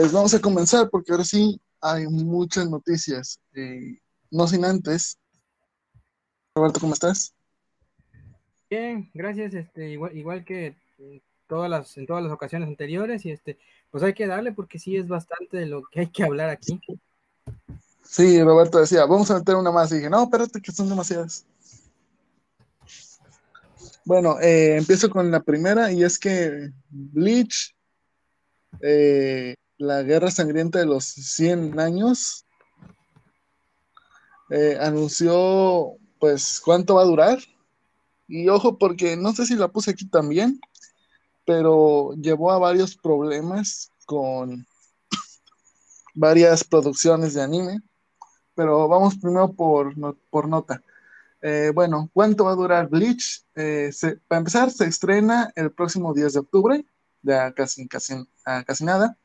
Pues vamos a comenzar porque ahora sí hay muchas noticias. Eh, no sin antes. Roberto, ¿cómo estás? Bien, gracias. Este, igual, igual que todas las, en todas las ocasiones anteriores, y este, pues hay que darle porque sí es bastante de lo que hay que hablar aquí. Sí, Roberto decía, vamos a meter una más. Y dije, no, espérate, que son demasiadas. Bueno, eh, empiezo con la primera y es que Bleach eh, la guerra sangrienta de los 100 años, eh, anunció pues cuánto va a durar. Y ojo, porque no sé si la puse aquí también, pero llevó a varios problemas con varias producciones de anime. Pero vamos primero por, por nota. Eh, bueno, ¿cuánto va a durar Bleach? para empezar, se estrena el próximo 10 de octubre, ya casi, casi, casi nada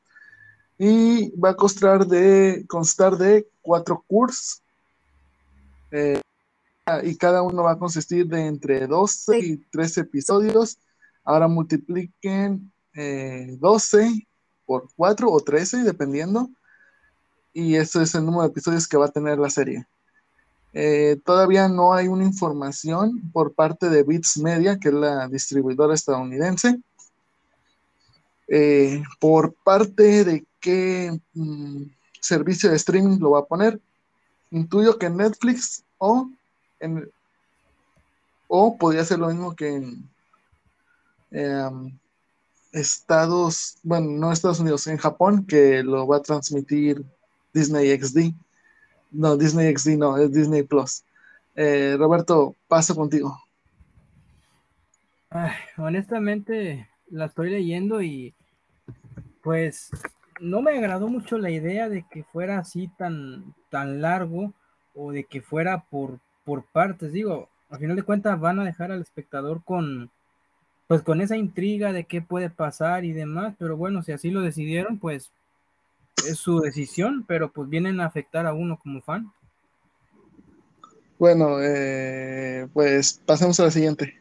y va a constar de, constar de cuatro cursos eh, y cada uno va a consistir de entre 12 y 13 episodios. Ahora multipliquen 12 eh, por 4 o 13, dependiendo. Y eso es el número de episodios que va a tener la serie. Eh, todavía no hay una información por parte de Bits Media, que es la distribuidora estadounidense. Por parte de qué mm, servicio de streaming lo va a poner. Intuyo que Netflix o en o podría ser lo mismo que en em, Estados, bueno, no Estados Unidos, en Japón, que lo va a transmitir Disney XD. No, Disney XD no, es Disney Plus. Eh, Roberto, paso contigo. honestamente, la estoy leyendo y pues no me agradó mucho la idea de que fuera así tan, tan largo o de que fuera por, por partes. Digo, a final de cuentas van a dejar al espectador con, pues con esa intriga de qué puede pasar y demás, pero bueno, si así lo decidieron, pues es su decisión, pero pues vienen a afectar a uno como fan. Bueno, eh, pues pasemos a la siguiente.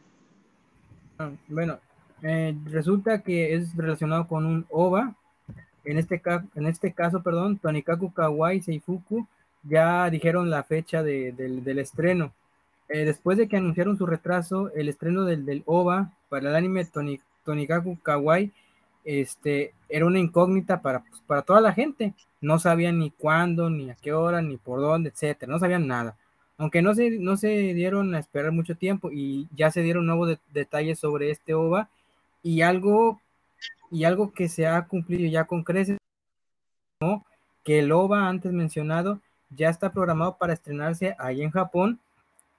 Ah, bueno, eh, resulta que es relacionado con un OVA, en este, en este caso, perdón, Tonikaku Kawai Seifuku ya dijeron la fecha del estreno. Eh, después de que anunciaron su retraso, el estreno del, del OVA para el anime Tonikaku Kawaii este, era una incógnita para, pues, para toda la gente. No sabían ni cuándo, ni a qué hora, ni por dónde, etcétera. No sabían nada. Aunque no se, no se dieron a esperar mucho tiempo y ya se dieron nuevos detalles sobre este OVA y algo y algo que se ha cumplido ya con creces, que el OVA antes mencionado ya está programado para estrenarse ahí en Japón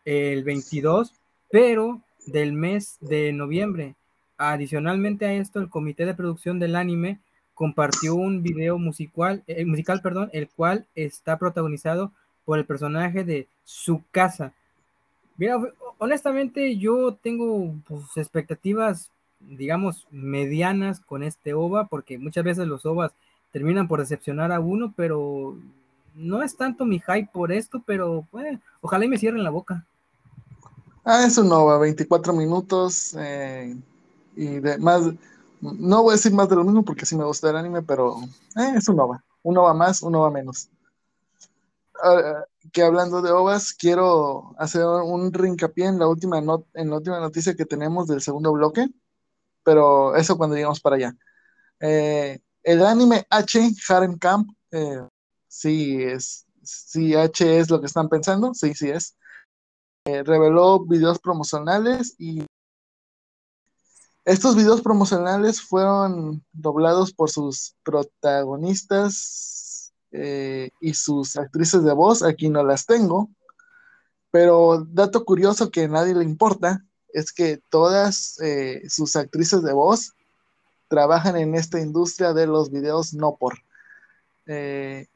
el 22, pero del mes de noviembre. Adicionalmente a esto, el comité de producción del anime compartió un video musical, eh, musical perdón, el cual está protagonizado por el personaje de su casa. Honestamente yo tengo pues, expectativas digamos, medianas con este OVA, porque muchas veces los OVAs terminan por decepcionar a uno, pero no es tanto mi hype por esto, pero pues, ojalá y me cierren la boca. Ah, es un OVA, 24 minutos eh, y de más, no voy a decir más de lo mismo porque sí me gusta el anime, pero eh, es un OVA, un OVA más, un OVA menos. Ah, que hablando de OVAs, quiero hacer un rincapié en la última en la última noticia que tenemos del segundo bloque pero eso cuando llegamos para allá. Eh, el anime H, Harem Camp, eh, sí es, sí H es lo que están pensando, sí, sí es. Eh, reveló videos promocionales y estos videos promocionales fueron doblados por sus protagonistas y sus actrices de voz, aquí no las tengo, pero dato curioso que a nadie le importa, es que todas eh, sus actrices de voz trabajan en esta industria de los videos no por. Eh,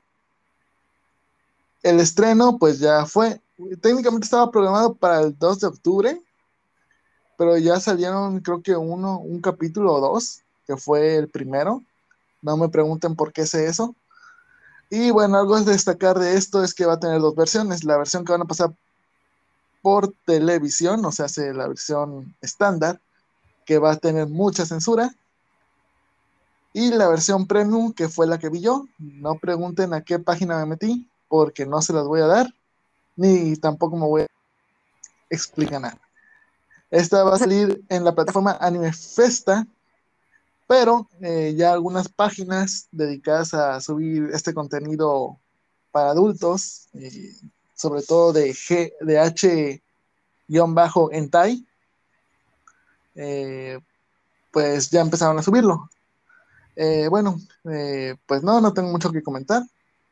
el estreno pues ya fue, técnicamente estaba programado para el 2 de octubre, pero ya salieron creo que uno, un capítulo o dos, que fue el primero. No me pregunten por qué sé eso. Y bueno, algo es destacar de esto es que va a tener dos versiones. La versión que van a pasar por televisión, o sea, hace la versión estándar, que va a tener mucha censura. y la versión premium, que fue la que vi yo. No pregunten a qué página me metí, porque no se las voy a dar, ni tampoco me voy a explicar nada. Esta va a salir en la plataforma Anime Festa, pero eh, ya algunas páginas dedicadas a subir este contenido para adultos, eh, sobre todo de G, de H-Entai, eh, pues ya empezaron a subirlo. bueno, pues no, no tengo mucho que comentar.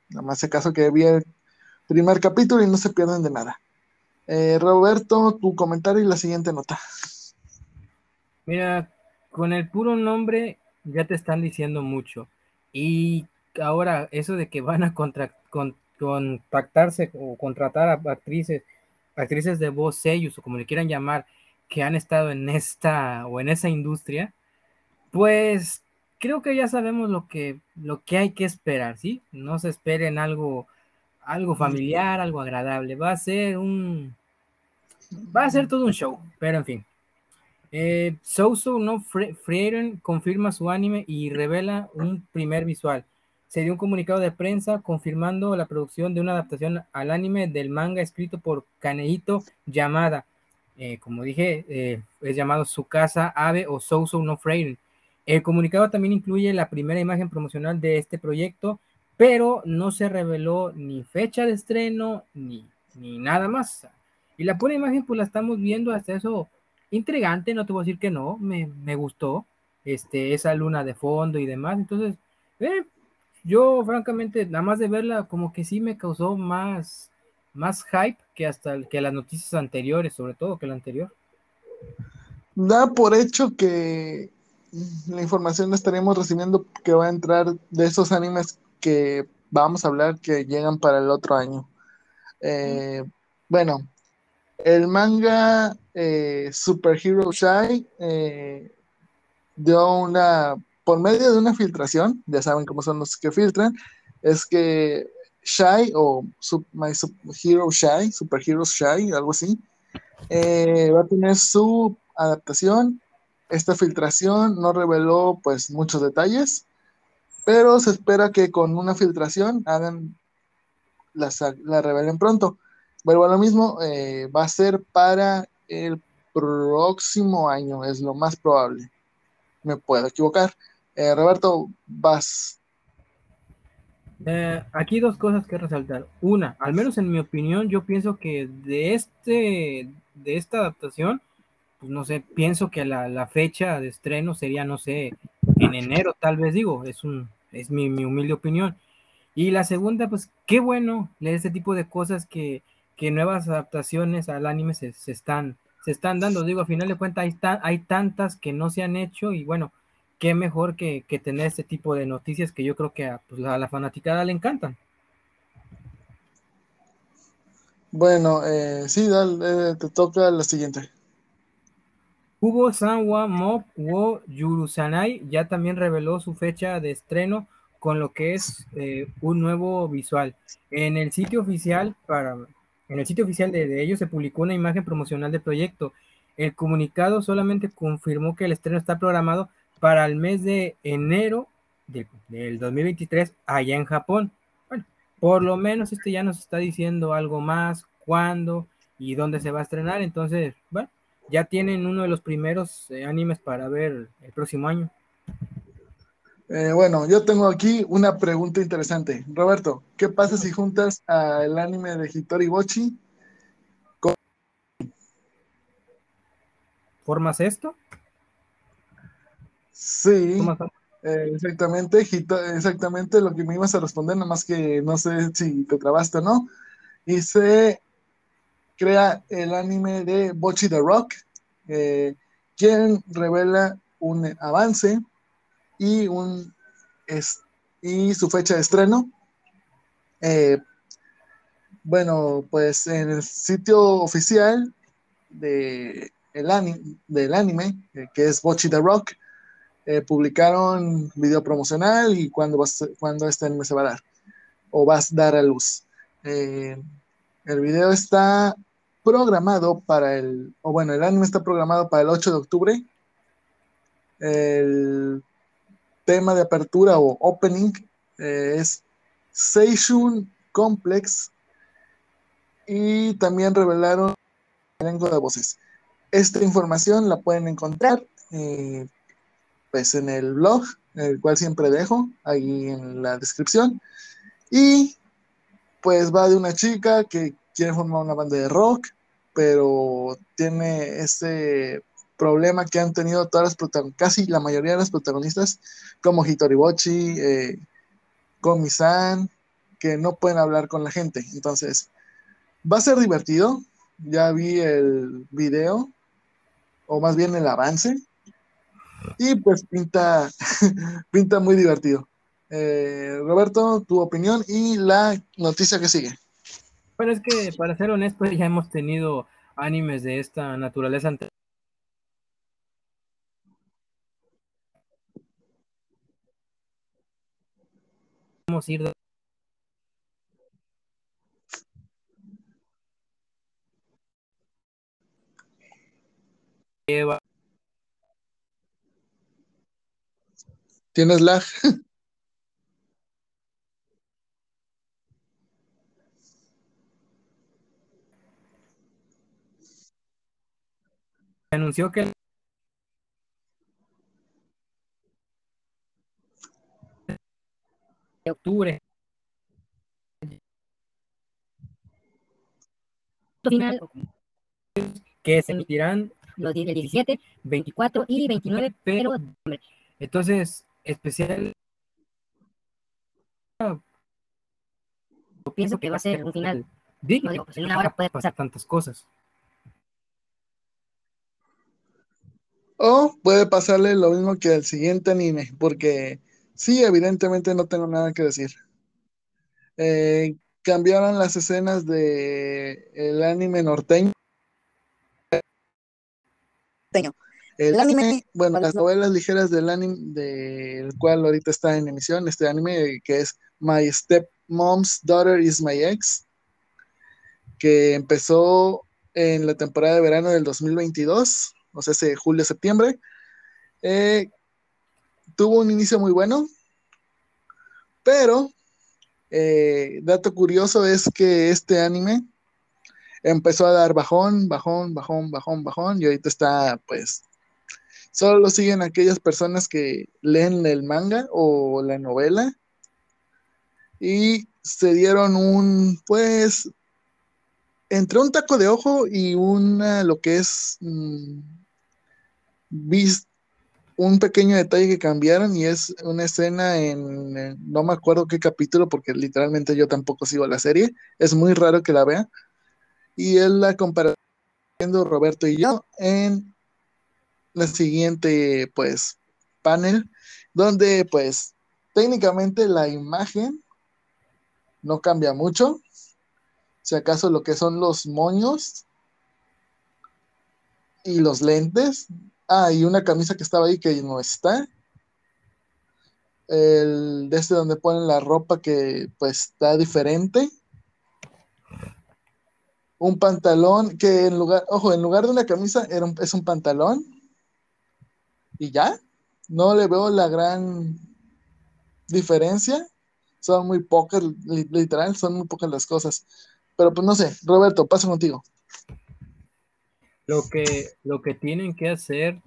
Nada más se caso que vi el primer capítulo y no se pierden de nada. Eh, Roberto, tu comentario y la siguiente nota. Mira, con el puro nombre ya te están diciendo mucho. Y ahora eso de que van a contactarse o contratar a actrices, actrices de voz sellos o como le quieran llamar, que han estado en esta o en esa industria, pues creo que ya sabemos lo que, lo que hay que esperar, ¿sí? No se esperen algo, algo familiar, algo agradable. Va a ser un, Va a ser todo un show, pero en fin. Eh, Souso no Freire confirma su anime y revela un primer visual. Se dio un comunicado de prensa confirmando la producción de una adaptación al anime del manga escrito por Kanehito Yamada. Eh, como dije, eh, es llamado Su Casa Ave o Souso no Freire. El comunicado también incluye la primera imagen promocional de este proyecto, pero no se reveló ni fecha de estreno ni, ni nada más. Y la pura imagen, pues la estamos viendo hasta eso intrigante, no te voy a decir que no, me, gustó este, esa luna de fondo y demás. Entonces, eh, yo francamente, nada más de verla, como que sí me causó más, más hype que hasta que las noticias anteriores, sobre todo que la anterior. Da por hecho que la información estaremos recibiendo que va a entrar de esos animes que vamos a hablar que llegan para el otro año. Eh, bueno, el manga eh, Super Hero Shy eh, dio una, por medio de una filtración, ya saben cómo son los que filtran, es que Shy o My Hero Shy, Super Hero Shy, algo así, eh, va a tener su adaptación. Esta filtración no reveló pues muchos detalles, pero se espera que con una filtración hagan la, la revelen pronto. Vuelvo a lo mismo, eh, va a ser para el próximo año, es lo más probable. Me puedo equivocar. Eh, Roberto, vas. Eh, aquí dos cosas que resaltar. Una, al menos en mi opinión, yo pienso que de este, de esta adaptación, pues no sé, pienso que la, fecha de estreno sería, no sé, en enero, tal vez digo, es un, es mi, mi humilde opinión. Y la segunda, pues qué bueno leer este tipo de cosas que, que nuevas adaptaciones al anime se, están, se están dando. Digo, a final de cuentas hay, hay tantas que no se han hecho y bueno, qué mejor que, tener este tipo de noticias que yo creo que a, pues, la fanaticada le encantan. Bueno, eh, sí, dale, te toca la siguiente. Hubo Sanwa Mob wo Yurusanai ya también reveló su fecha de estreno con lo que es eh, un nuevo visual. En el sitio oficial para, en el sitio oficial de, ellos se publicó una imagen promocional del proyecto. El comunicado solamente confirmó que el estreno está programado para el mes de enero del, 2023 allá en Japón. Bueno, por lo menos este ya nos está diciendo algo más, cuándo y dónde se va a estrenar. Entonces, bueno, ya tienen uno de los primeros eh, animes para ver el próximo año. Eh, bueno, yo tengo aquí una pregunta interesante. Roberto, ¿qué pasa si juntas al anime de Hitori Bochi con... ¿Formas esto? Sí, eh, exactamente, exactamente lo que me ibas a responder, nada más que no sé si te trabaste o no. Y se crea el anime de Bochi the Rock, eh, quien revela un avance y, un, es, y su fecha de estreno. Eh, bueno, pues en el sitio oficial de el del anime, que es Bochi the Rock, eh, publicaron video promocional y cuándo, cuando este anime se va a dar o va a dar a luz. el video está programado para el, o bueno, el anime está programado para el 8 de octubre. El tema de apertura o opening eh, es Seishun Complex y también revelaron elenco de voces. Esta información la pueden encontrar eh, pues en el blog, el cual siempre dejo ahí en la descripción. Y pues va de una chica que quiere formar una banda de rock, pero tiene ese problema que han tenido todas las casi la mayoría de las protagonistas, como Hitoribochi, eh, Komi-san, que no pueden hablar con la gente. Entonces, va a ser divertido. Ya vi el video, o más bien el avance, y pues pinta, pinta muy divertido. Eh, Roberto, tu opinión y la noticia que sigue. Bueno, es que para ser honesto, ya hemos tenido animes de esta naturaleza antes. Vamos a ir ¿Tienes lag? anunció que de octubre. Final. que se emitirán los días del 17, 24 y 29, pero entonces especial yo pienso que va a ser un final digno, digo, pues en una hora puede pasar tantas cosas. O puede pasarle lo mismo que al siguiente anime, porque sí, evidentemente no tengo nada que decir. Eh, cambiaron las escenas de el anime norteño. El anime, bueno, las novelas ligeras del anime, del cual ahorita está en emisión, este anime que es My Step Mom's Daughter is My Ex, que empezó en la temporada de verano del 2022 o sea, ese julio-septiembre. Eh, tuvo un inicio muy bueno, pero eh, dato curioso es que este anime empezó a dar bajón, bajón, bajón, bajón, bajón, y ahorita está, pues, solo lo siguen aquellas personas que leen el manga o la novela y se dieron un, pues, entre un taco de ojo y una, lo que es... Mm, un pequeño detalle que cambiaron y es una escena en, no me acuerdo qué capítulo porque literalmente yo tampoco sigo la serie, es muy raro que la vea y es la comparación Roberto y yo en la siguiente pues panel donde pues técnicamente la imagen no cambia mucho si acaso lo que son los moños y los lentes Ah, y una camisa que estaba ahí que no está. El de este donde ponen la ropa que pues está diferente. Un pantalón que en lugar, ojo, en lugar de una camisa era es un pantalón. Y ya, no le veo la gran diferencia. Son muy pocas, literal, son muy pocas las cosas. Pero pues no sé, Roberto, paso contigo lo que, lo que tienen que hacer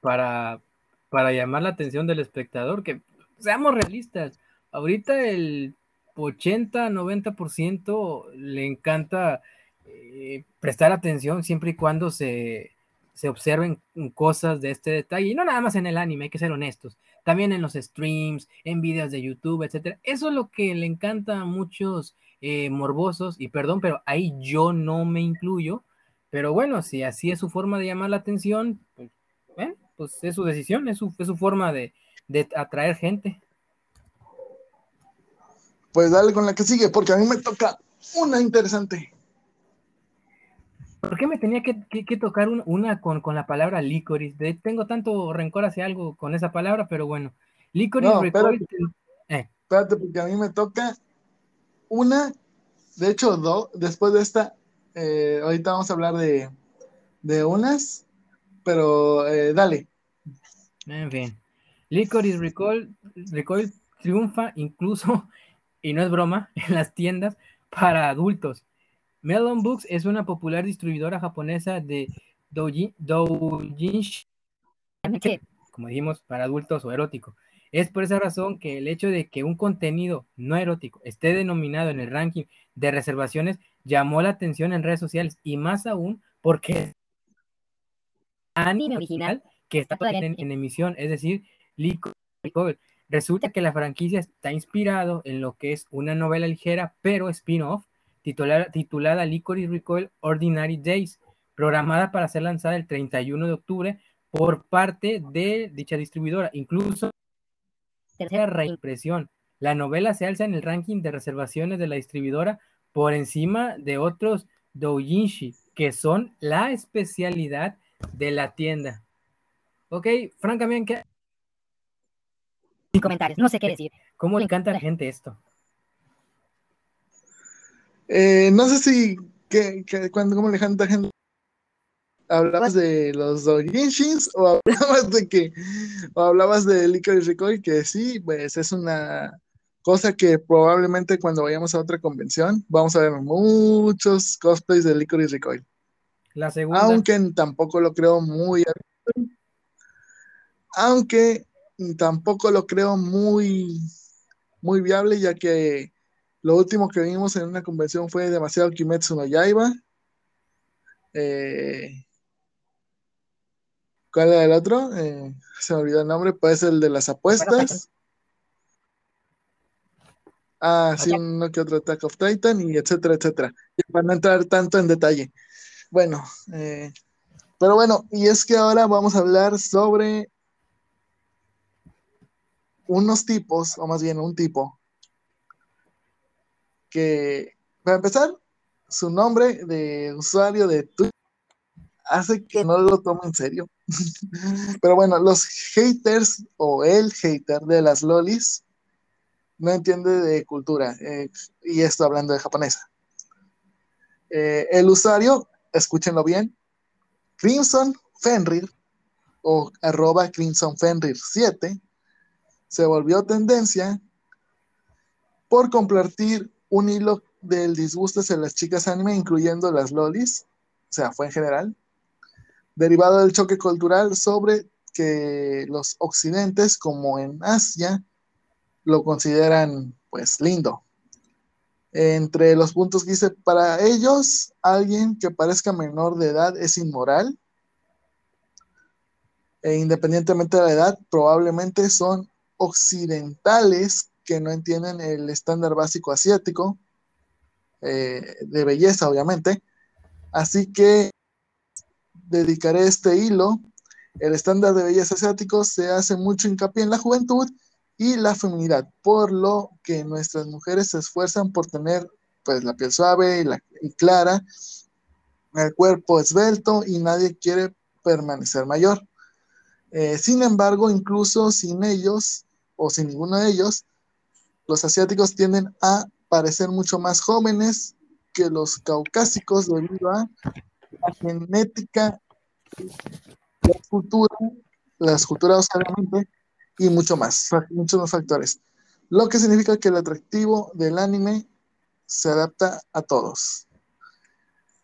para, para llamar la atención del espectador, que seamos realistas, ahorita el 80-90% le encanta eh, prestar atención siempre y cuando se, se observen cosas de este detalle, y no nada más en el anime, hay que ser honestos, también en los streams, en videos de YouTube, etcétera. Eso es lo que le encanta a muchos eh, morbosos, y perdón, pero ahí yo no me incluyo, pero bueno, si así es su forma de llamar la atención, pues, pues es su decisión, es su, forma de, atraer gente. Pues dale con la que sigue, porque a mí me toca una interesante. ¿Por qué me tenía que, tocar una, con, la palabra licorice? tengo tanto rencor hacia algo con esa palabra, pero bueno. Licorice no, espérate, eh. espérate, porque a mí me toca una, de hecho, dos, después de esta, eh, ahorita vamos a hablar de, unas, pero eh, dale. En fin. Licorice Recoil, Recoil triunfa incluso, y no es broma, en las tiendas para adultos. Melon Books es una popular distribuidora japonesa de doujinshi, como dijimos, para adultos o erótico. Es por esa razón que el hecho de que un contenido no erótico esté denominado en el ranking de reservaciones llamó la atención en redes sociales y más aún porque anime original que está todavía en, emisión, es decir, Resulta que la franquicia está inspirado en lo que es una novela ligera, pero spin-off, titulada, titulada Licorice Recoil Ordinary Days, programada para ser lanzada el 31 de octubre por parte de dicha distribuidora. Incluso, tercera reimpresión, la novela se alza en el ranking de reservaciones de la distribuidora por encima de otros doujinshi, que son la especialidad de la tienda. Ok, francamente, Sin comentarios, no sé qué decir. ¿Cómo le encanta a la gente esto? Eh, no sé si, que, cuando, ¿cómo le encanta a la gente? ¿Hablabas de los doujinshis o hablabas de que, o hablabas de Licorice Recoil? Que sí, pues es una cosa que probablemente cuando vayamos a otra convención vamos a ver muchos cosplays de Licorice Recoil. La segunda. Aunque tampoco lo creo muy aunque tampoco lo creo muy, muy viable, ya que lo último que vimos en una convención fue demasiado Kimetsu no Yaiba. Eh, ¿Cuál era el otro? Eh, se me olvidó el nombre, pues el de las apuestas. Ah, sí, uno que otro Attack of Titan y etcétera, etcétera. para no entrar tanto en detalle. Bueno, eh, pero bueno, y es que ahora vamos a hablar sobre unos tipos, o más bien un tipo, que, para empezar, su nombre de usuario de Twitter hace que no lo tome en serio. Pero bueno, los haters o el hater de las lolis no entiende de cultura, eh, y esto hablando de japonesa. Eh, el usuario, escúchenlo bien, Crimson Fenrir o arroba Crimson Fenrir 7 se volvió tendencia por compartir un hilo del disgusto hacia las chicas anime, incluyendo las lolis, o sea, fue en general, derivado del choque cultural sobre que los occidentes, como en Asia, lo consideran pues lindo. Entre los puntos que dice, para ellos, alguien que parezca menor de edad es inmoral. E independientemente de la edad, probablemente son occidentales que no entienden el estándar básico asiático eh, de belleza, obviamente. Así que dedicaré este hilo. El estándar de belleza asiático se hace mucho hincapié en la juventud y la feminidad, por lo que nuestras mujeres se esfuerzan por tener pues la piel suave y, la, y clara, el cuerpo esbelto y nadie quiere permanecer mayor. Eh, sin embargo, incluso sin ellos o sin ninguno de ellos, los asiáticos tienden a parecer mucho más jóvenes que los caucásicos debido a la genética, la cultura, las culturas obviamente, y mucho más, muchos más factores. Lo que significa que el atractivo del anime se adapta a todos.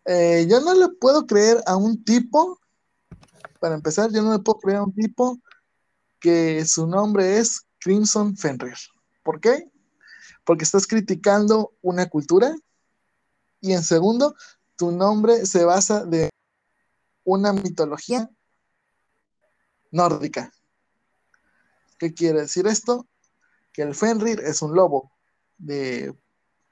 Eh, yo no le puedo creer a un tipo para empezar, yo no le puedo creer a un tipo que su nombre es Crimson Fenrir. ¿Por qué? Porque estás criticando una cultura. Y en segundo, tu nombre se basa de una mitología nórdica. ¿Qué quiere decir esto? Que el Fenrir es un lobo de,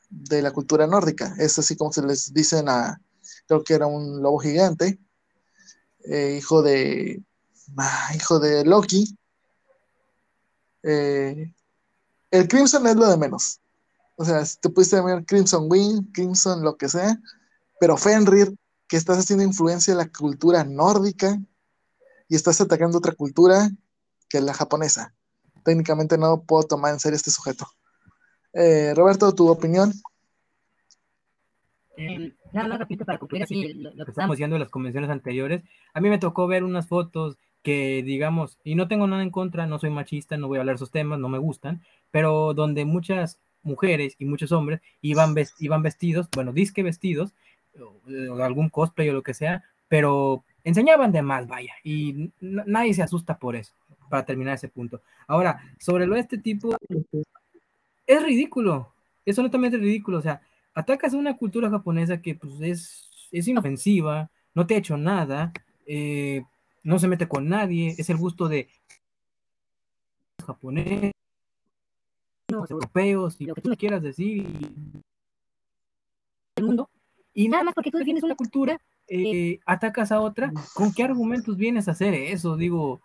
la cultura nórdica. Es así como se les dicen a, creo que era un lobo gigante, eh, hijo de ah, hijo de Loki. Eh, el Crimson es lo de menos. O sea, si te pudiste llamar Crimson Wing, Crimson, lo que sea, pero Fenrir, que estás haciendo influencia en la cultura nórdica y estás atacando otra cultura que es la japonesa. Técnicamente no puedo tomar en serio este sujeto. Eh, Roberto, tu opinión. Eh, nada más repito para cumplir así lo, que estábamos diciendo en las convenciones anteriores. A mí me tocó ver unas fotos que digamos, y no tengo nada en contra, no soy machista, no voy a hablar esos temas, no me gustan, pero donde muchas mujeres y muchos hombres iban, iban vestidos, bueno, disque vestidos, algún cosplay o lo que sea, pero enseñaban de más, vaya, y nadie se asusta por eso, para terminar ese punto. Ahora, sobre lo de este tipo, es ridículo, es honestamente ridículo, o sea, atacas a una cultura japonesa que pues es, es inofensiva, no te ha hecho nada, eh, no se mete con nadie, es el gusto de japonés, los europeos y lo que tú me quieras decir, el mundo, y nada más porque tú defiendes una cultura, eh, atacas a otra, ¿con qué argumentos vienes a hacer eso? Digo,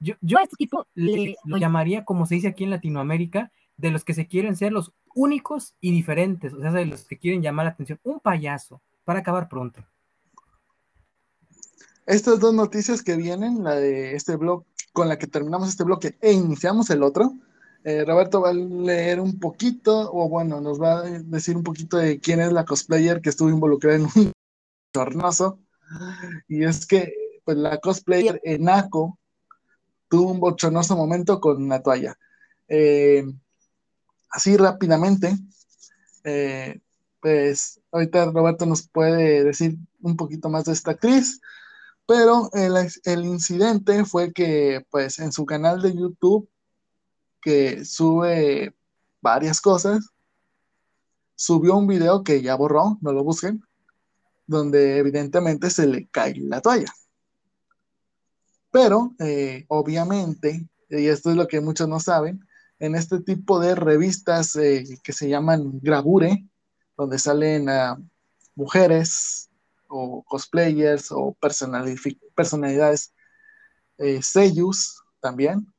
yo, yo a este tipo le, lo llamaría, como se dice aquí en Latinoamérica, de los que se quieren ser los únicos y diferentes, o sea, de los que quieren llamar la atención, un payaso, para acabar pronto. Estas dos noticias que vienen, la de este blog, con la que terminamos este bloque e iniciamos el otro, eh, Roberto va a leer un poquito, o bueno, nos va a decir un poquito de quién es la cosplayer que estuvo involucrada en un tornoso. Y es que, pues, la cosplayer Enako tuvo un bochornoso momento con una toalla. Eh, así rápidamente, eh, pues ahorita Roberto nos puede decir un poquito más de esta actriz, pero el, incidente fue que pues en su canal de YouTube, que sube varias cosas, subió un video que ya borró, no lo busquen, donde evidentemente se le cae la toalla. Pero, eh, obviamente, y esto es lo que muchos no saben, en este tipo de revistas eh, que se llaman Gravure, donde salen mujeres o cosplayers o personalidades, eh, también,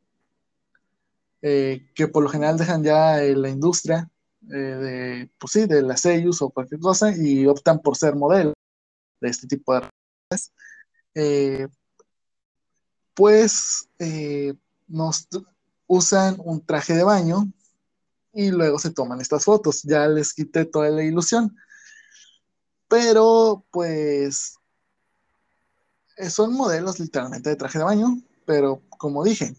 eh, que por lo general dejan ya la industria eh, de, pues sí, de las sellos o cualquier cosa y optan por ser modelo de este tipo de revistas. pues nos usan un traje de baño y luego se toman estas fotos. Ya les quité toda la ilusión. Pero pues eh, son modelos literalmente de traje de baño, pero como dije,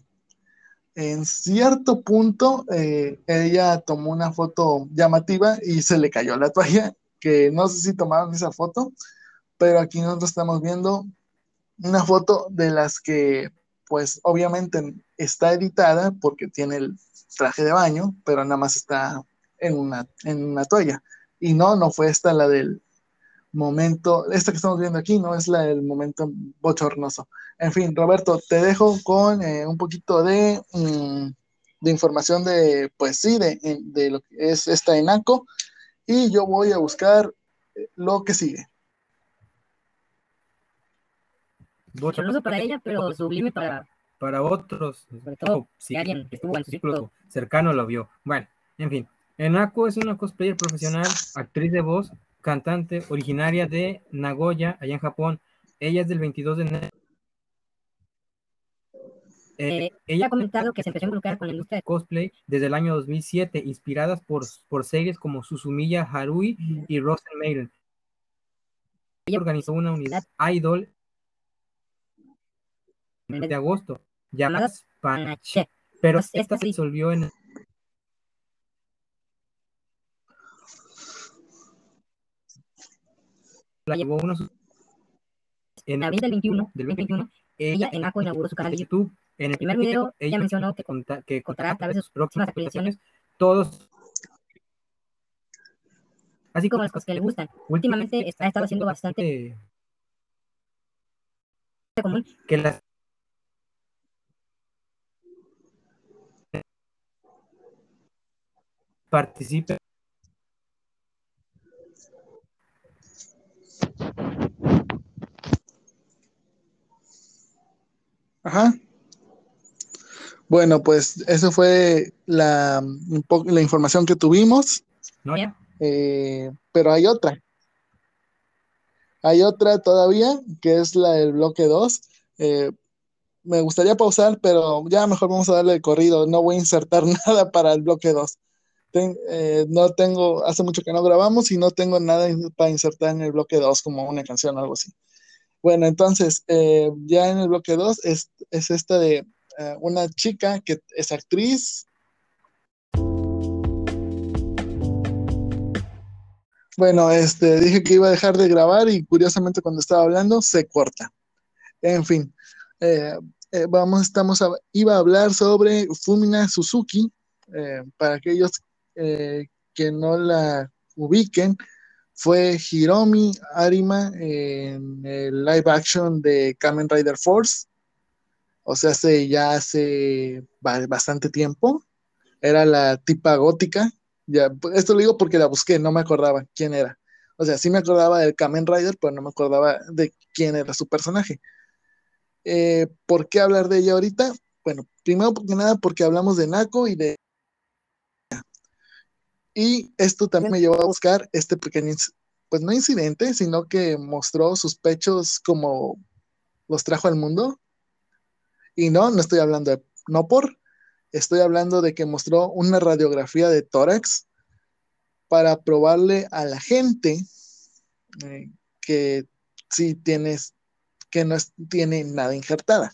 en cierto punto eh, ella tomó una foto llamativa y se le cayó la toalla, que no sé si tomaron esa foto, pero aquí nosotros estamos viendo una foto de las que pues obviamente está editada porque tiene el traje de baño, pero nada más está en una, en una toalla. Y no, no fue esta la del momento, esta que estamos viendo aquí, no es la del momento bochornoso. En fin, Roberto, te dejo con eh, un poquito de, mm, de, información de, pues sí, de, de, lo que es esta ENACO, y yo voy a buscar eh, lo que sigue. bochornoso para ella, pero sublime para, para otros. Sobre todo si alguien que estuvo en su círculo cercano lo vio. Bueno, en fin. Enako es una cosplayer profesional, actriz de voz, cantante, originaria de Nagoya, allá en Japón. Ella es del 22 de enero. Eh, ella ha comentado que se empezó a involucrar con la industria de cosplay desde el año 2007, inspiradas por, por series como Susumiya Harui y Rosen Maiden. Ella organizó una unidad idol de agosto, llamadas Panache, pero esta se disolvió en la llevó unos en abril del 21, del 2021, ella en ACO inauguró su canal de YouTube. En el primer video, ella mencionó que, que contará a través de sus próximas actualizaciones todos así como las cosas que le gustan. Últimamente ha estado haciendo bastante común que las participe Ajá. Bueno, pues eso fue la, la información que tuvimos. No, ya. Eh, pero hay otra. Hay otra todavía, que es la del bloque 2. Eh, me gustaría pausar, pero ya mejor vamos a darle el corrido. No voy a insertar nada para el bloque 2. Eh, no tengo, hace mucho que no grabamos y no tengo nada para insertar en el bloque 2 como una canción o algo así. Bueno, entonces, eh, ya en el bloque 2 es, es, esta de eh, una chica que es actriz. Bueno, este, dije que iba a dejar de grabar y curiosamente cuando estaba hablando se corta. En fin, eh, vamos, estamos iba a hablar sobre Fumina Suzuki, para aquellos que no la ubiquen, fue Hiromi Arima en el live action de Kamen Rider Force. O sea, hace ya hace bastante tiempo. Era la tipa gótica. Ya, esto lo digo porque la busqué, no me acordaba quién era. O sea, sí me acordaba del Kamen Rider, pero no me acordaba de quién era su personaje. Eh, ¿Por qué hablar de ella ahorita? Bueno, primero que nada porque hablamos de Nako y de y esto también me llevó a buscar este pequeño, pues no incidente, sino que mostró sus pechos como los trajo al mundo. Y no, no estoy hablando de, no por, estoy hablando de que mostró una radiografía de tórax para probarle a la gente eh, que sí tienes, que no tiene nada injertada.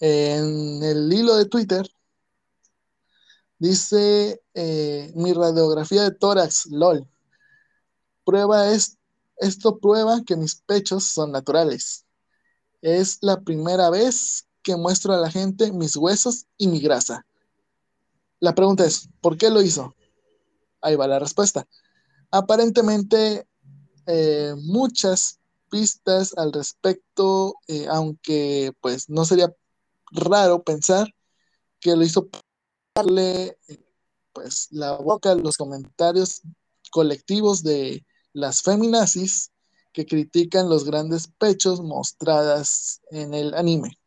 En el hilo de Twitter Dice eh, mi radiografía de tórax, LOL. Prueba es, esto prueba que mis pechos son naturales. Es la primera vez que muestro a la gente mis huesos y mi grasa. La pregunta es, ¿por qué lo hizo? Ahí va la respuesta. Aparentemente, eh, muchas pistas al respecto, eh, aunque pues no sería raro pensar que lo hizo darle pues la boca a los comentarios colectivos de las feminazis que critican los grandes pechos mostradas en el anime.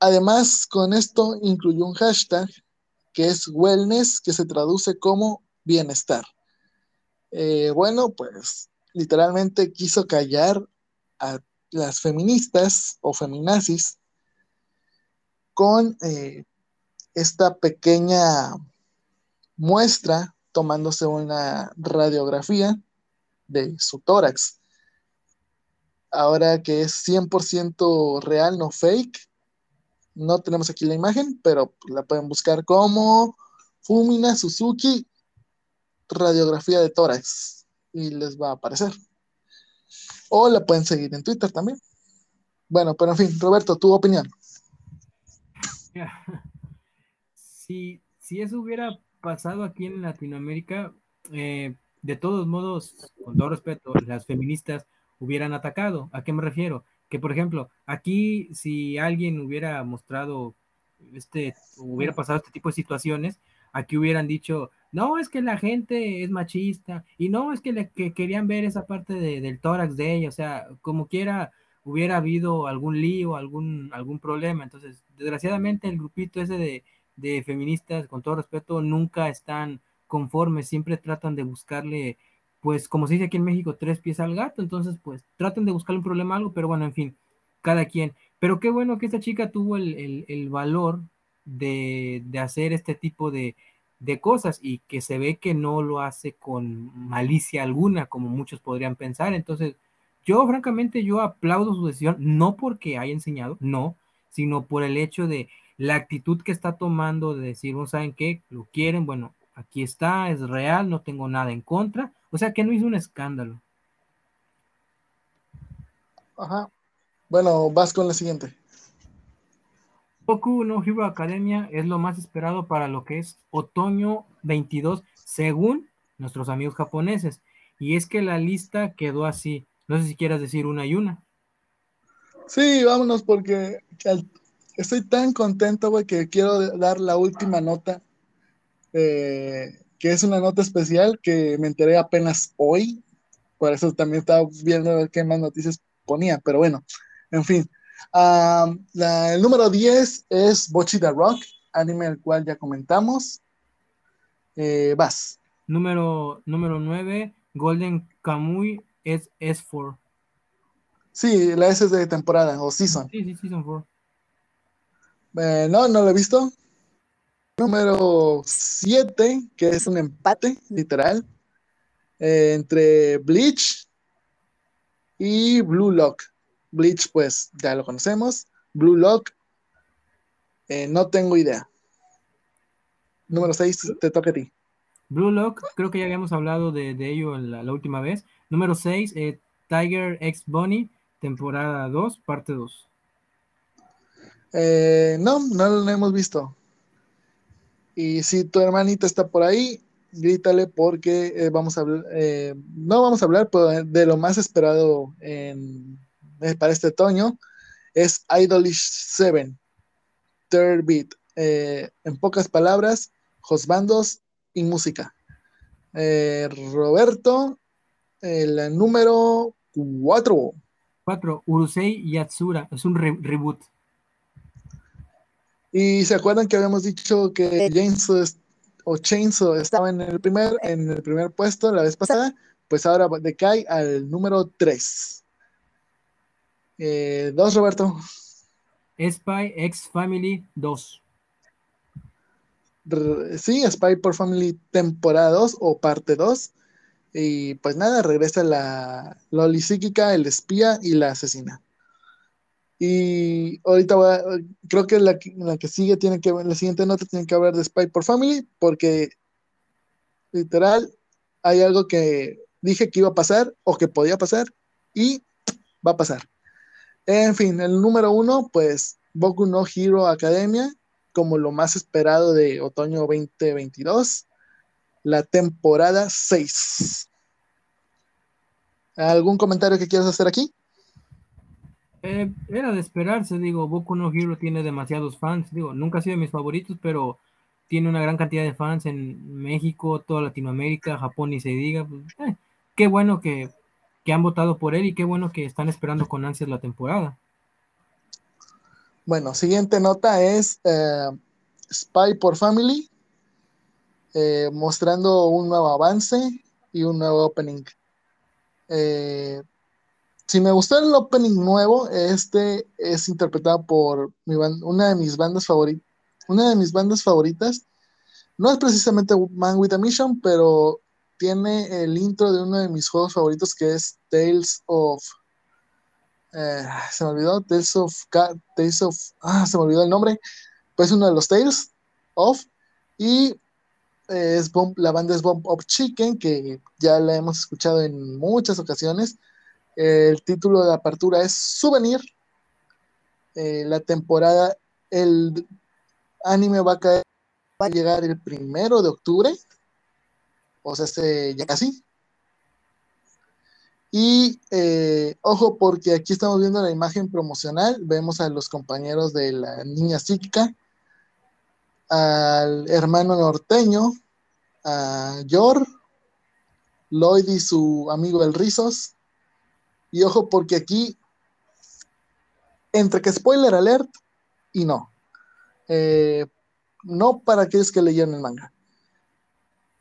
Además, con esto incluyó un hashtag que es wellness, que se traduce como bienestar. Eh, bueno, pues literalmente quiso callar a las feministas o feminazis con eh, esta pequeña muestra tomándose una radiografía de su tórax. Ahora que es 100% real, no fake, no tenemos aquí la imagen, pero la pueden buscar como Fumina Suzuki radiografía de tórax y les va a aparecer. O la pueden seguir en Twitter también. Bueno, pero en fin, Roberto, tu opinión si, si eso hubiera pasado aquí en Latinoamérica, eh, de todos modos, con todo respeto, las feministas hubieran atacado. ¿A qué me refiero? Que, por ejemplo, aquí si alguien hubiera mostrado, este, hubiera pasado este tipo de situaciones, aquí hubieran dicho, no, es que la gente es machista, y no, es que, le, que querían ver esa parte del tórax de ella, o sea, como quiera, hubiera habido algún lío, algún, algún problema. Entonces, desgraciadamente, el grupito ese de, de feministas, con todo respeto, nunca están conformes, siempre tratan de buscarle, pues como se dice aquí en México, tres pies al gato, entonces pues tratan de buscarle un problema algo, pero bueno, en fin, cada quien. Pero qué bueno que esta chica tuvo el, valor de, hacer este tipo de, de cosas y que se ve que no lo hace con malicia alguna, como muchos podrían pensar. Entonces, yo francamente, yo aplaudo su decisión, no porque haya enseñado, no, sino por el hecho de la actitud que está tomando de decir, ¿no saben qué? Lo quieren, bueno, aquí está, es real, no tengo nada en contra. O sea que no hizo un escándalo. Ajá. Bueno, vas con la siguiente. Boku no Hero Academia es lo más esperado para lo que es otoño 22, según nuestros amigos japoneses. Y es que la lista quedó así. No sé si quieras decir una y una. Sí, vámonos porque estoy tan contento, güey, que quiero dar la última nota, eh, que es una nota especial que me enteré apenas hoy. Por eso también estaba viendo qué más noticias ponía, pero bueno, en fin. el número 10 es Bochi the Rock, anime el cual ya comentamos. Eh, vas. Número, número 9, Golden Kamuy es S4. Sí, la S es de temporada o season. Sí, sí, season 4. Eh, no, no lo he visto. Número 7, que es un empate, literal, eh, entre Bleach Y Blue Lock. Bleach, pues ya lo conocemos. Blue Lock, eh, no tengo idea. Número 6, te toca a ti. Blue Lock, creo que ya habíamos hablado de, ello la, última vez. Número 6, eh, Tiger X Bunny, temporada 2, parte 2. Eh, no, no lo hemos visto. Y si tu hermanita está por ahí, grítale porque eh, vamos a hablar, eh, no vamos a hablar de lo más esperado en, para este otoño, es Idolish 7, Third Beat. en pocas palabras, Josbandos y música. Roberto, el número 4. 4, Urusei Yatsura, es un reboot. Y se acuerdan que habíamos dicho que James o Chainsaw estaba en el primer, en el primer puesto la vez pasada, pues ahora decae al número 3. Eh, dos, Roberto. Spy X Family 2. Sí, Spy por Family temporada 2 o parte 2. Y pues nada, regresa la Loli psíquica, el espía y la asesina. Y ahorita creo que la, la, que sigue tiene que la siguiente nota tiene que hablar de Spy por Family, porque literal hay algo que dije que iba a pasar o que podía pasar y va a pasar. En fin, el número uno, pues Boku no Hero Academia, como lo más esperado de otoño 2022, la temporada 6. ¿Algún comentario que quieras hacer aquí? Eh, era de esperarse, digo, Boku no Hero tiene demasiados fans, digo, nunca ha sido de mis favoritos, pero tiene una gran cantidad de fans en México, toda Latinoamérica, Japón y se diga, pues, eh, qué bueno que, han votado por él y qué bueno que están esperando con ansias la temporada. Bueno, siguiente nota es eh, Spy por Family, mostrando un nuevo avance y un nuevo opening. Si me gustó el opening nuevo, este es interpretado por una de mis bandas favoritas. Una de mis bandas favoritas. No es precisamente Man with a Mission, pero tiene el intro de uno de mis juegos favoritos que es Tales of. Eh, se me olvidó. Tales of. Tales of. Ah, se me olvidó el nombre. Pues uno de los Tales of. Y eh, es la banda es Bomb of Chicken, que ya la hemos escuchado en muchas ocasiones el título de apertura es Souvenir. Eh, la temporada, el anime va a, caer, va a llegar el primero de octubre. O sea, este, ya casi. Y eh, ojo, porque aquí estamos viendo la imagen promocional. Vemos a los compañeros de la niña psíquica, al hermano norteño, a Yor, Lloyd y su amigo el Rizos, y ojo, porque aquí, entre que spoiler alert y no. Eh, no para aquellos que leyeron el manga.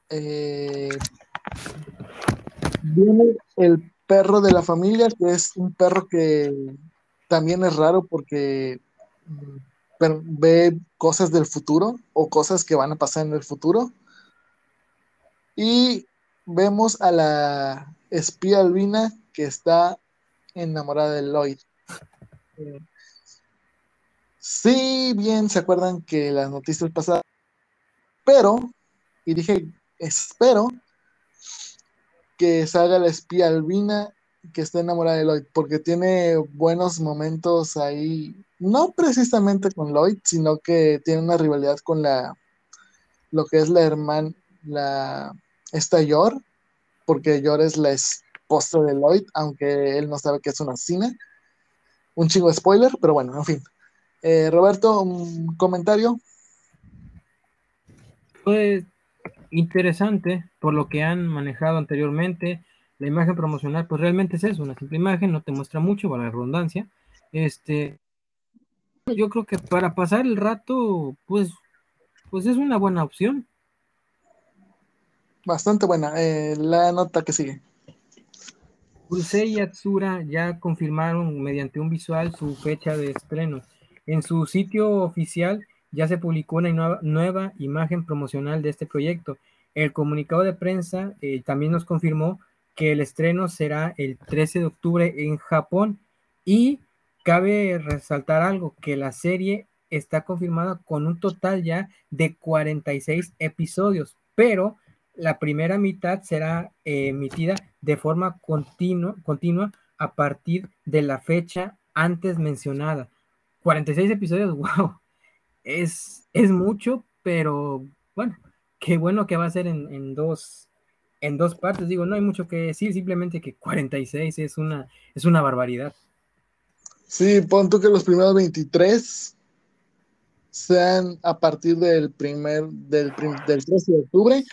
Eh, viene el perro de la familia, que es un perro que también es raro porque mm, ve cosas del futuro o cosas que van a pasar en el futuro. Y vemos a la espía albina que está enamorada de Lloyd. sí, bien, se acuerdan que las noticias pasadas, pero, y dije, espero que salga la espía albina que esté enamorada de Lloyd, porque tiene buenos momentos ahí, no precisamente con Lloyd, sino que tiene una rivalidad con la, lo que es la hermana, la, esta Yor, porque Yor es la, postre de Lloyd, aunque él no sabe que es una asesina. Un chingo de spoiler, pero bueno, en fin. Eh, Roberto, un comentario. Pues interesante por lo que han manejado anteriormente. La imagen promocional, pues realmente es eso, una simple imagen, no te muestra mucho, para la redundancia. Este, yo creo que para pasar el rato, pues, pues es una buena opción. Bastante buena. Eh, la nota que sigue. Urusei y Atsura ya confirmaron mediante un visual su fecha de estreno. En su sitio oficial ya se publicó una nueva, imagen promocional de este proyecto. El comunicado de prensa eh, también nos confirmó que el estreno será el 13 de octubre en Japón y cabe resaltar algo, que la serie está confirmada con un total ya de 46 episodios, pero la primera mitad será emitida de forma continua, continua a partir de la fecha antes mencionada. 46 episodios, wow, es, es mucho, pero bueno, qué bueno que va a ser en, dos, en dos partes. Digo, no hay mucho que decir, simplemente que 46 es una, es una barbaridad. Sí, pon tú que los primeros 23 sean a partir del primer, del, del 13 de octubre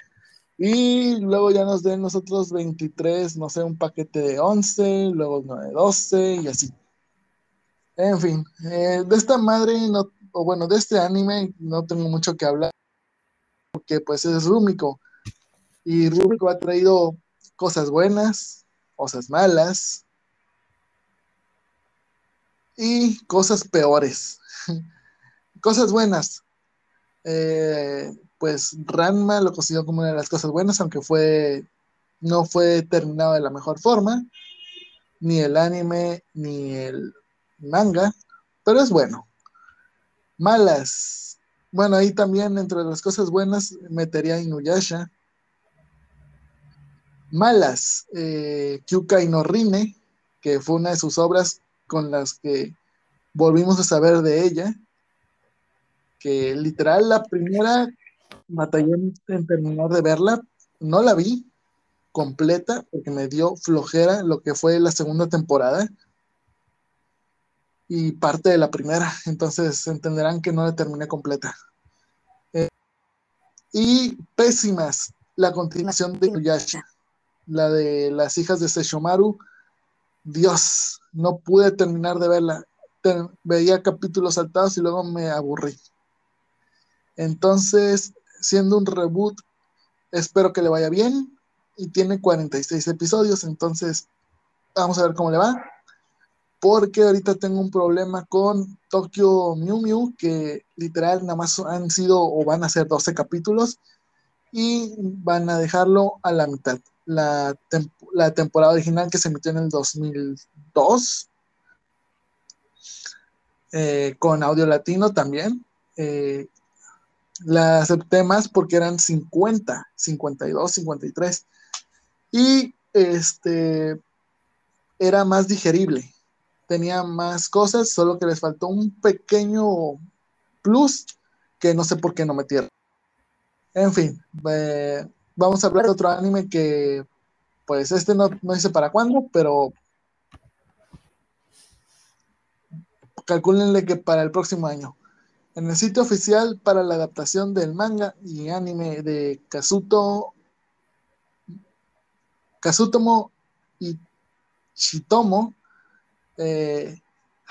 y luego ya nos den nosotros 23, no sé, un paquete de 11, luego 9, 12 y así. En fin, eh, de esta madre, no, o bueno, de este anime no tengo mucho que hablar, porque pues es Rúmico. Y Rúmico ha traído cosas buenas, cosas malas y cosas peores. cosas buenas. Eh, pues Ranma lo considero como una de las cosas buenas, aunque fue no fue terminado de la mejor forma, ni el anime ni el manga, pero es bueno. Malas. Bueno, ahí también entre las cosas buenas metería Inuyasha. Malas, eh, Kyukai no Rine, que fue una de sus obras con las que volvimos a saber de ella, que literal la primera batallé en terminar de verla. No la vi completa porque me dio flojera lo que fue la segunda temporada y parte de la primera. Entonces entenderán que no la terminé completa. Eh, y pésimas la continuación de Inuyasha, la de las hijas de Seshomaru. Dios, no pude terminar de verla. veía capítulos saltados y luego me aburrí. Entonces, siendo un reboot, espero que le vaya bien y tiene 46 episodios, entonces vamos a ver cómo le va. Porque ahorita tengo un problema con Tokyo Mew Mew, que literal nada más han sido o van a ser 12 capítulos y van a dejarlo a la mitad. La, temporada original que se emitió en el 2002, eh, con audio latino también, eh, la acepté más porque eran 50, 52, 53. Y este era más digerible. Tenía más cosas, solo que les faltó un pequeño plus que no sé por qué no metieron. En fin, eh, vamos a hablar de otro anime que, pues este no, no para cuándo, pero calculenle que para el próximo año. En el sitio oficial para la adaptación del manga y anime de Kazuto Kazutomo y Chitomo, eh,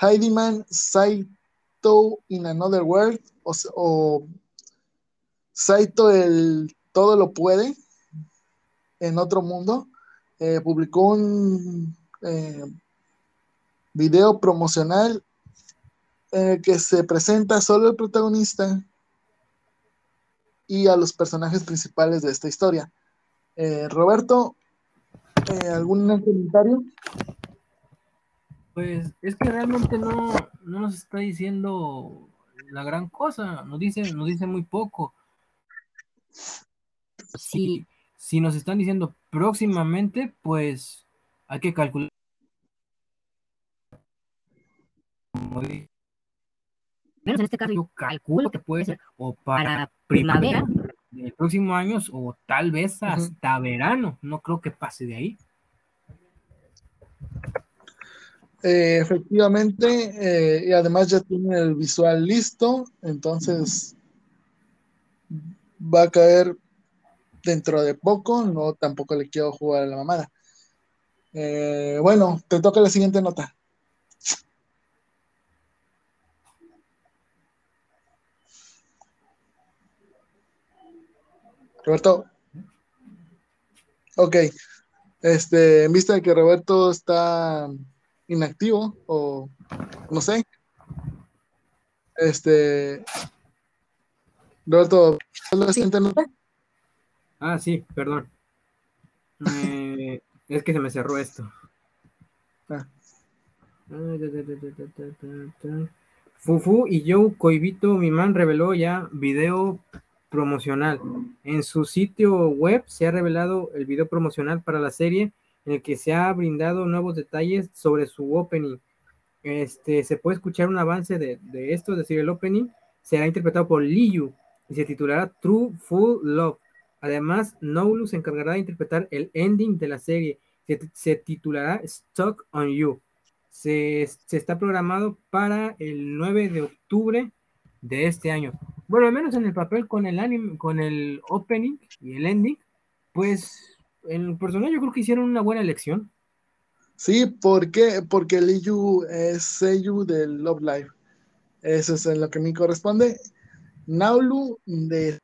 Heidiman Saito in Another World, o, Saito el Todo lo puede en otro mundo, eh, publicó un eh, video promocional que se presenta solo el protagonista y a los personajes principales de esta historia. Eh, Roberto, eh, ¿algún comentario? Pues es que realmente no, nos está diciendo la gran cosa, nos dice, nos dice muy poco. Si, si nos están diciendo próximamente, pues hay que calcular menos en este caso yo calculo que puede ser o para primavera del próximo año o tal vez hasta verano. No creo que pase de ahí. Eh, efectivamente, eh, y además ya tiene el visual listo, entonces va a caer dentro de poco, no tampoco le quiero jugar a la mamada. Eh, bueno, te toca la siguiente nota. Roberto. Ok. Este, en vista de que Roberto está inactivo o no sé. Este. Roberto, ¿la siguiente nota? Ah, sí, perdón. Es que se me cerró esto. Ah. Fufu y Joe Coibito man reveló ya video promocional. En su sitio web se ha revelado el video promocional para la serie en el que se ha brindado nuevos detalles sobre su opening. Este, se puede escuchar un avance de, esto, es decir, el opening será interpretado por Liu y se titulará True Full Love. Además, Noulu se encargará de interpretar el ending de la serie. Se, titulará Stuck on You. Se, está programado para el 9 de octubre de este año. Bueno, al menos en el papel con el anime, con el opening y el ending, pues en el personaje yo creo que hicieron una buena elección. Sí, ¿por qué? Porque Liu es Seiyu del Love Live. Eso es en lo que me corresponde. Naulu de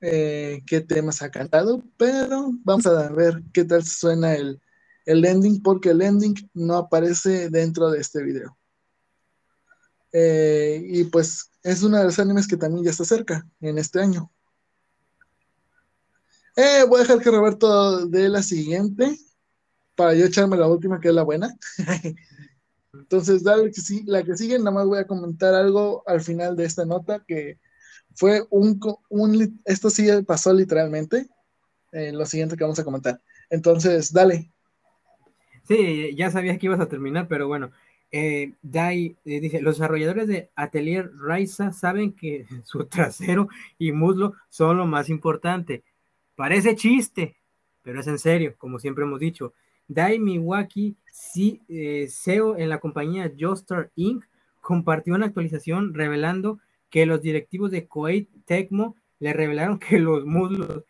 eh, qué temas ha cantado, pero vamos a ver qué tal suena el, el ending, porque el ending no aparece dentro de este video. Eh, y pues es uno de los animes que también ya está cerca en este año. Eh, voy a dejar que Roberto dé la siguiente para yo echarme la última, que es la buena. Entonces, dale que sí, la que sigue, nada más voy a comentar algo al final de esta nota que fue un, un esto sí pasó literalmente, eh, lo siguiente que vamos a comentar. Entonces, dale. Sí, ya sabías que ibas a terminar, pero bueno. Eh, Dai eh, dice, los desarrolladores de Atelier Raiza saben que su trasero y muslo son lo más importante. Parece chiste, pero es en serio, como siempre hemos dicho. Dai Miwaki, CEO en la compañía Joestar Inc., compartió una actualización revelando que los directivos de Koei Tecmo le revelaron que los muslos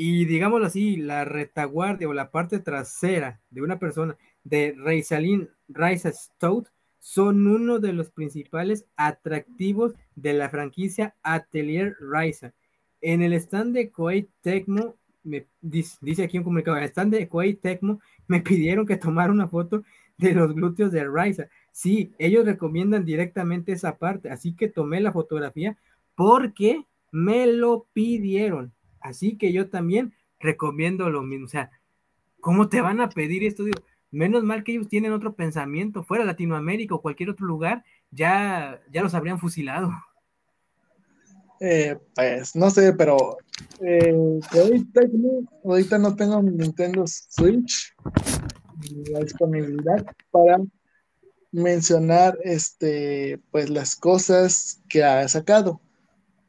y digámoslo así, la retaguardia o la parte trasera de una persona de Reisalin Raisa Stout son uno de los principales atractivos de la franquicia Atelier Raisa. En el stand de Koei Tecmo, me, dice, aquí un comunicado, en el stand de Koei Tecmo me pidieron que tomara una foto de los glúteos de Raisa. Sí, ellos recomiendan directamente esa parte, así que tomé la fotografía porque me lo pidieron. Así que yo también recomiendo lo mismo. O sea, ¿cómo te van a pedir esto? Menos mal que ellos tienen otro pensamiento. Fuera Latinoamérica o cualquier otro lugar, ya, ya los habrían fusilado. Eh, pues no sé, pero eh, ahorita no tengo Nintendo Switch la disponibilidad para mencionar este, pues las cosas que ha sacado.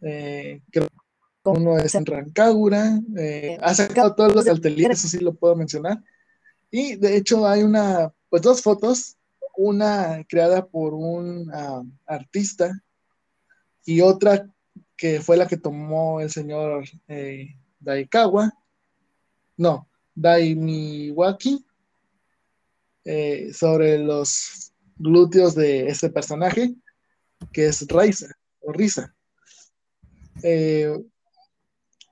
Eh, creo que uno es en Rancagura, eh, ha sacado todos los altelieres, eso sí lo puedo mencionar. Y de hecho hay una, pues dos fotos, una creada por un artista y otra que fue la que tomó el señor eh, Daikawa, no, Daimiwaki, eh, sobre los glúteos de ese personaje, que es Raiza o Risa. Eh,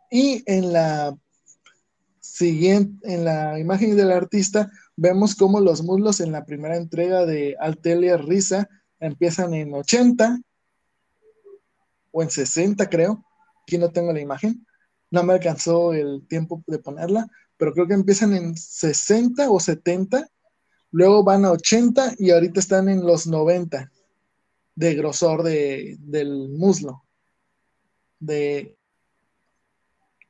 y en la siguiente, en la imagen del artista, vemos cómo los muslos en la primera entrega de Altelia Risa empiezan en 80 o en 60, creo. Aquí no tengo la imagen. No me alcanzó el tiempo de ponerla, pero creo que empiezan en 60 o 70 luego van a 80 y ahorita están en los 90 de grosor de, del muslo. De,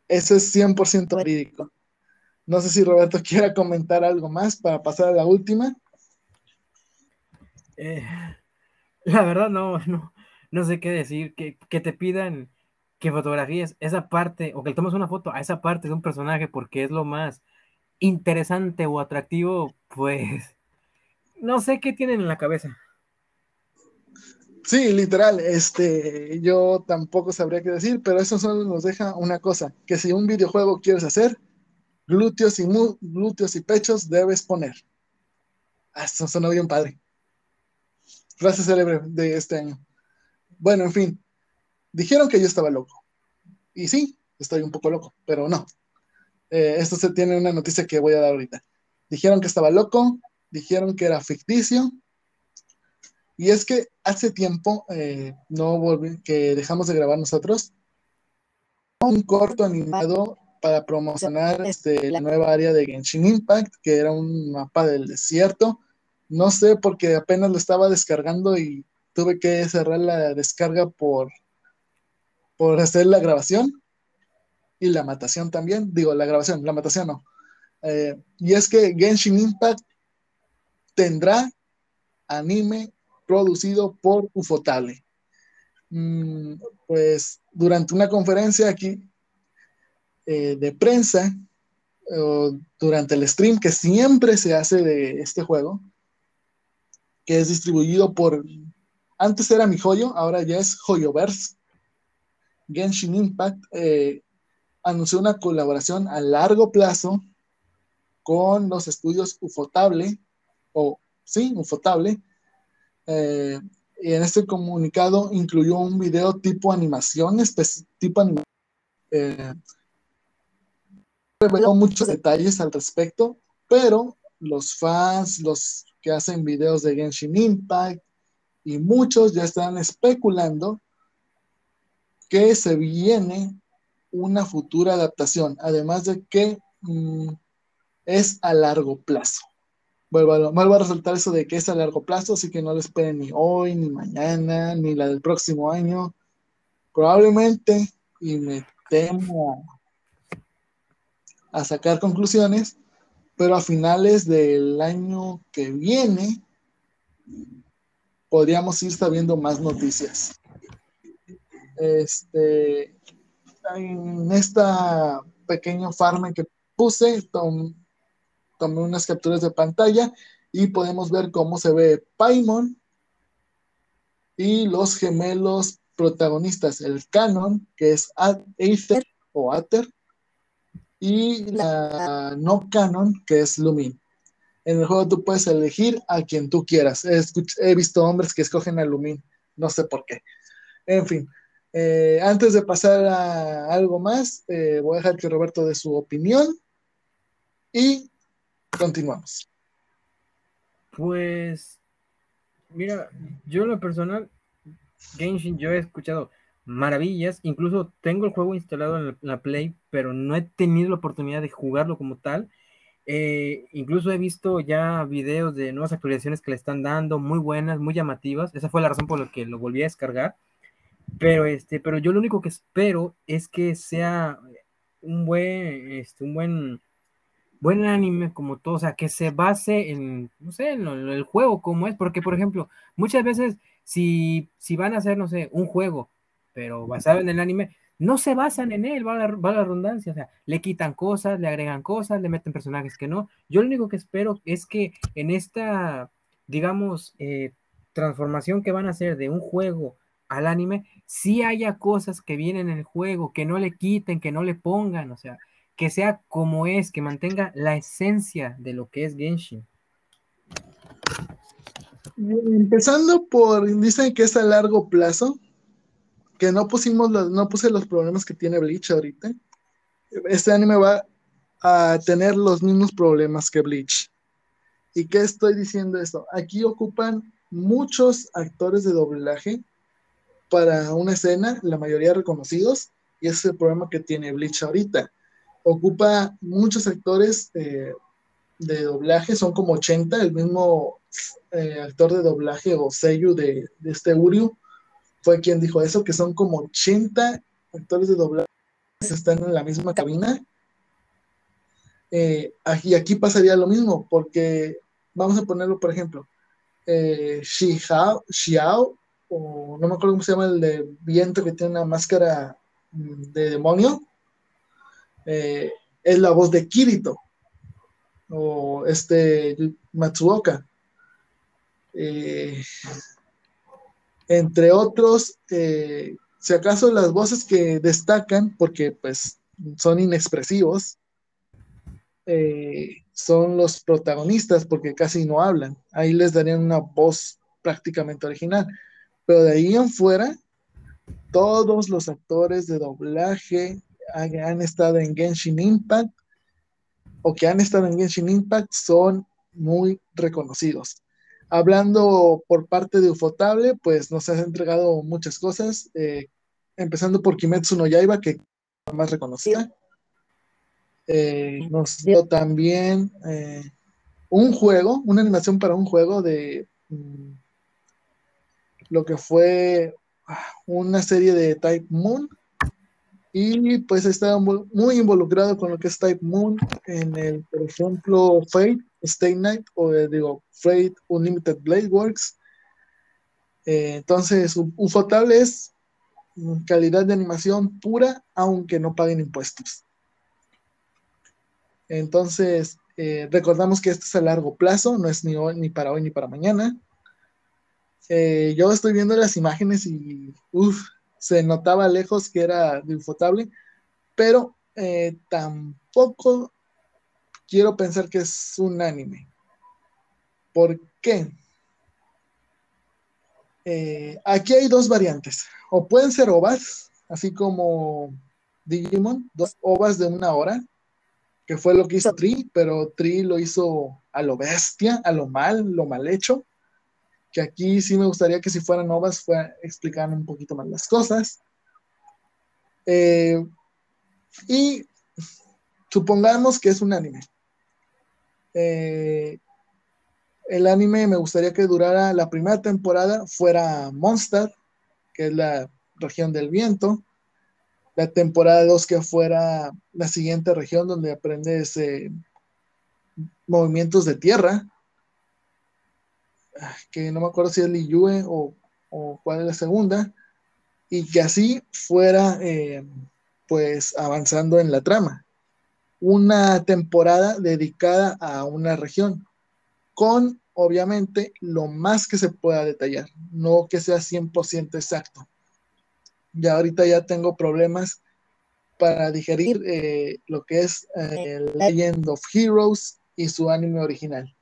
eso es 100% verídico. No sé si Roberto quiera comentar algo más para pasar a la última. Eh, la verdad no, no, no sé qué decir, que, que te pidan que fotografíes esa parte o que le tomes una foto a esa parte de un personaje porque es lo más interesante o atractivo, pues no sé qué tienen en la cabeza. Sí, literal, este, yo tampoco sabría qué decir, pero eso solo nos deja una cosa, que si un videojuego quieres hacer, glúteos y, glúteos y pechos debes poner. Ah, eso sonó bien padre. Frase célebre de este año. Bueno, en fin, dijeron que yo estaba loco. Y sí, estoy un poco loco, pero no. Eh, esto se tiene una noticia que voy a dar ahorita. Dijeron que estaba loco, dijeron que era ficticio. Y es que hace tiempo, eh, no volví, que dejamos de grabar nosotros, un corto animado para promocionar este, la nueva área de Genshin Impact, que era un mapa del desierto. No sé, porque apenas lo estaba descargando y tuve que cerrar la descarga por, por hacer la grabación y la matación también. Digo, la grabación, la matación no. Eh, y es que Genshin Impact tendrá anime producido por Ufotable. Mm, pues durante una conferencia aquí eh, de prensa, durante el stream que siempre se hace de este juego, que es distribuido por, antes era mi joyo, ahora ya es Joyoverse, Genshin Impact eh, anunció una colaboración a largo plazo con los estudios Ufotable, o sí, Ufotable, eh, y en este comunicado incluyó un video tipo animación, tipo animación. Eh, reveló muchos detalles al respecto, pero los fans, los que hacen videos de Genshin Impact y muchos ya están especulando que se viene una futura adaptación, además de que mm, es a largo plazo. Vuelvo a, a, resaltar eso de que es a largo plazo, así que no lo esperen ni hoy, ni mañana, ni la del próximo año. Probablemente, y me temo a sacar conclusiones, pero a finales del año que viene podríamos ir sabiendo más noticias. Este, en esta pequeño farm que puse, tomé unas capturas de pantalla y podemos ver cómo se ve Paimon y los gemelos protagonistas, el Canon, que es Aether o Aether, y la no Canon, que es Lumin. En el juego tú puedes elegir a quien tú quieras. He, visto hombres que escogen a Lumin, no sé por qué. En fin, eh, antes de pasar a algo más, eh, voy a dejar que Roberto dé su opinión y continuamos. Pues, mira, yo en lo personal, Genshin, yo he escuchado maravillas, incluso tengo el juego instalado en la, Play, pero no he tenido la oportunidad de jugarlo como tal. Eh, incluso he visto ya videos de nuevas actualizaciones que le están dando, muy buenas, muy llamativas. Esa fue la razón por la que lo volví a descargar. Pero, este, pero yo lo único que espero es que sea un buen, este, un buen buen anime como todo, o sea, que se base en, no sé, en, el juego como es, porque por ejemplo, muchas veces si, si van a hacer, no sé, un juego, pero basado en el anime, no se basan en él, va la, va la redundancia, o sea, le quitan cosas, le agregan cosas, le meten personajes que no. Yo lo único que espero es que en esta, digamos, eh, transformación que van a hacer de un juego al anime, sí haya cosas que vienen en el juego, que no le quiten, que no le pongan, o sea, que sea como es, que mantenga la esencia de lo que es Genshin. Empezando por, dicen que es a largo plazo, que no pusimos los, no puse los problemas que tiene Bleach ahorita. Este anime va a tener los mismos problemas que Bleach. ¿Y qué estoy diciendo esto? Aquí ocupan muchos actores de doblaje para una escena, la mayoría reconocidos, y ese es el problema que tiene Bleach ahorita ocupa muchos actores eh, de doblaje, son como 80, el mismo eh, actor de doblaje o sello de, este Uriu fue quien dijo eso, que son como 80 actores de doblaje que están en la misma cabina. Eh, y aquí pasaría lo mismo, porque vamos a ponerlo, por ejemplo, eh, Xiao, o no me acuerdo cómo se llama el de viento que tiene una máscara mm, de demonio, eh, es la voz de Kirito o este Matsuoka. Eh, entre otros, eh, si acaso las voces que destacan, porque pues son inexpresivos, son los protagonistas, porque casi no hablan. Ahí les darían una voz prácticamente original. Pero de ahí en fuera, todos los actores de doblaje han estado en Genshin Impact o que han estado en Genshin Impact son muy reconocidos. Hablando por parte de Ufotable, pues nos has entregado muchas cosas, eh, empezando por Kimetsu no Yaiba, que es más reconocida. Eh, nos dio también eh, un juego, una animación para un juego de mm, lo que fue ah, una serie de Type Moon. Y pues estaba muy involucrado con lo que es Type Moon en el, por ejemplo, Fate, Stay Night, o eh, digo, Fate Unlimited Blade Works. entonces, Ufotable es calidad de animación pura, aunque no paguen impuestos. Entonces, eh, recordamos que esto es a largo plazo, no es ni, ni para hoy ni para mañana. Eh, yo estoy viendo las imágenes y se notaba lejos que era infotable, pero eh, tampoco quiero pensar que es un anime. ¿Por qué? aquí hay dos variantes. O pueden ser ovas, así como Digimon, dos ovas de una hora, que fue lo que hizo Tri, pero Tri lo hizo a lo bestia, a lo mal, lo mal hecho. Que aquí sí me gustaría que si fueran novas fuera explicar un poquito más las cosas. Eh, y supongamos que es un anime. Eh, el anime me gustaría que durara la primera temporada, fuera Monster, que es la región del viento. La temporada 2 que fuera la siguiente región donde aprendes eh, movimientos de tierra, que no me acuerdo si es Liyue o, o cuál es la segunda, y que así fuera eh, pues avanzando en la trama. Una temporada dedicada a una región, con obviamente lo más que se pueda detallar, no que sea 100% exacto ya ahorita ya tengo problemas para digerir eh, lo que es eh, Legend of Heroes y su anime original.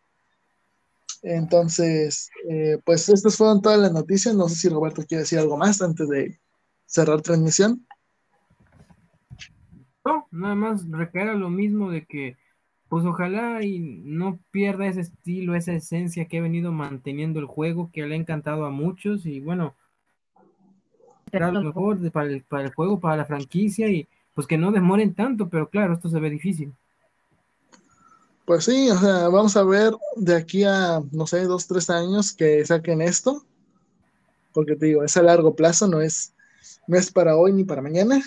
Entonces, eh, pues estas fueron todas las noticias. No sé si Roberto quiere decir algo más antes de cerrar transmisión. No, nada más recaer lo mismo de que, pues ojalá y no pierda ese estilo, esa esencia que ha venido manteniendo el juego, que le ha encantado a muchos y bueno, será lo mejor para, el, para el juego, para la franquicia y pues que no demoren tanto, pero claro, esto se ve difícil. Pues sí, o sea, vamos a ver de aquí a, no sé, dos, tres años que saquen esto, porque te digo, es a largo plazo, no es, no es para hoy ni para mañana.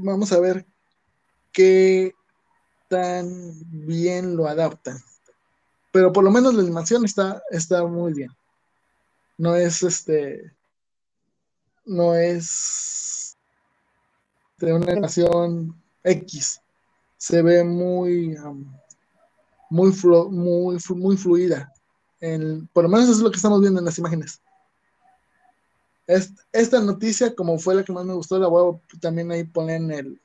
Vamos a ver qué tan bien lo adaptan. Pero por lo menos la animación está, está muy bien. No es este no es de una animación X. Se ve muy, muy, muy, muy fluida. por lo menos eso es lo que estamos viendo en las imágenes. Esta noticia, como fue la que más me gustó, la voy a también ahí poner en el,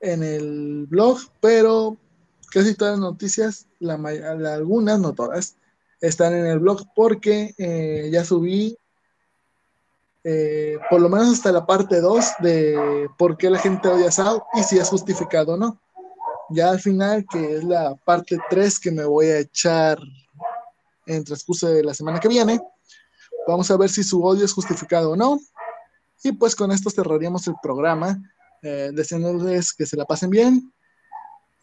en el blog, pero casi todas las noticias, la, algunas, no todas, están en el blog porque eh, ya subí eh, por lo menos hasta la parte 2 de por qué la gente odia Sao y si es justificado o no. Ya al final, que es la parte 3 que me voy a echar en transcurso de la semana que viene, vamos a ver si su odio es justificado o no. Y pues con esto cerraríamos el programa, eh, deseándoles que se la pasen bien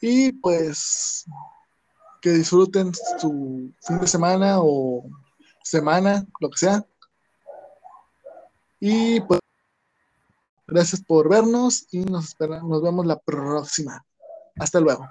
y pues que disfruten su fin de semana o semana, lo que sea. Y pues, gracias por vernos y nos, nos vemos la próxima. Hasta luego.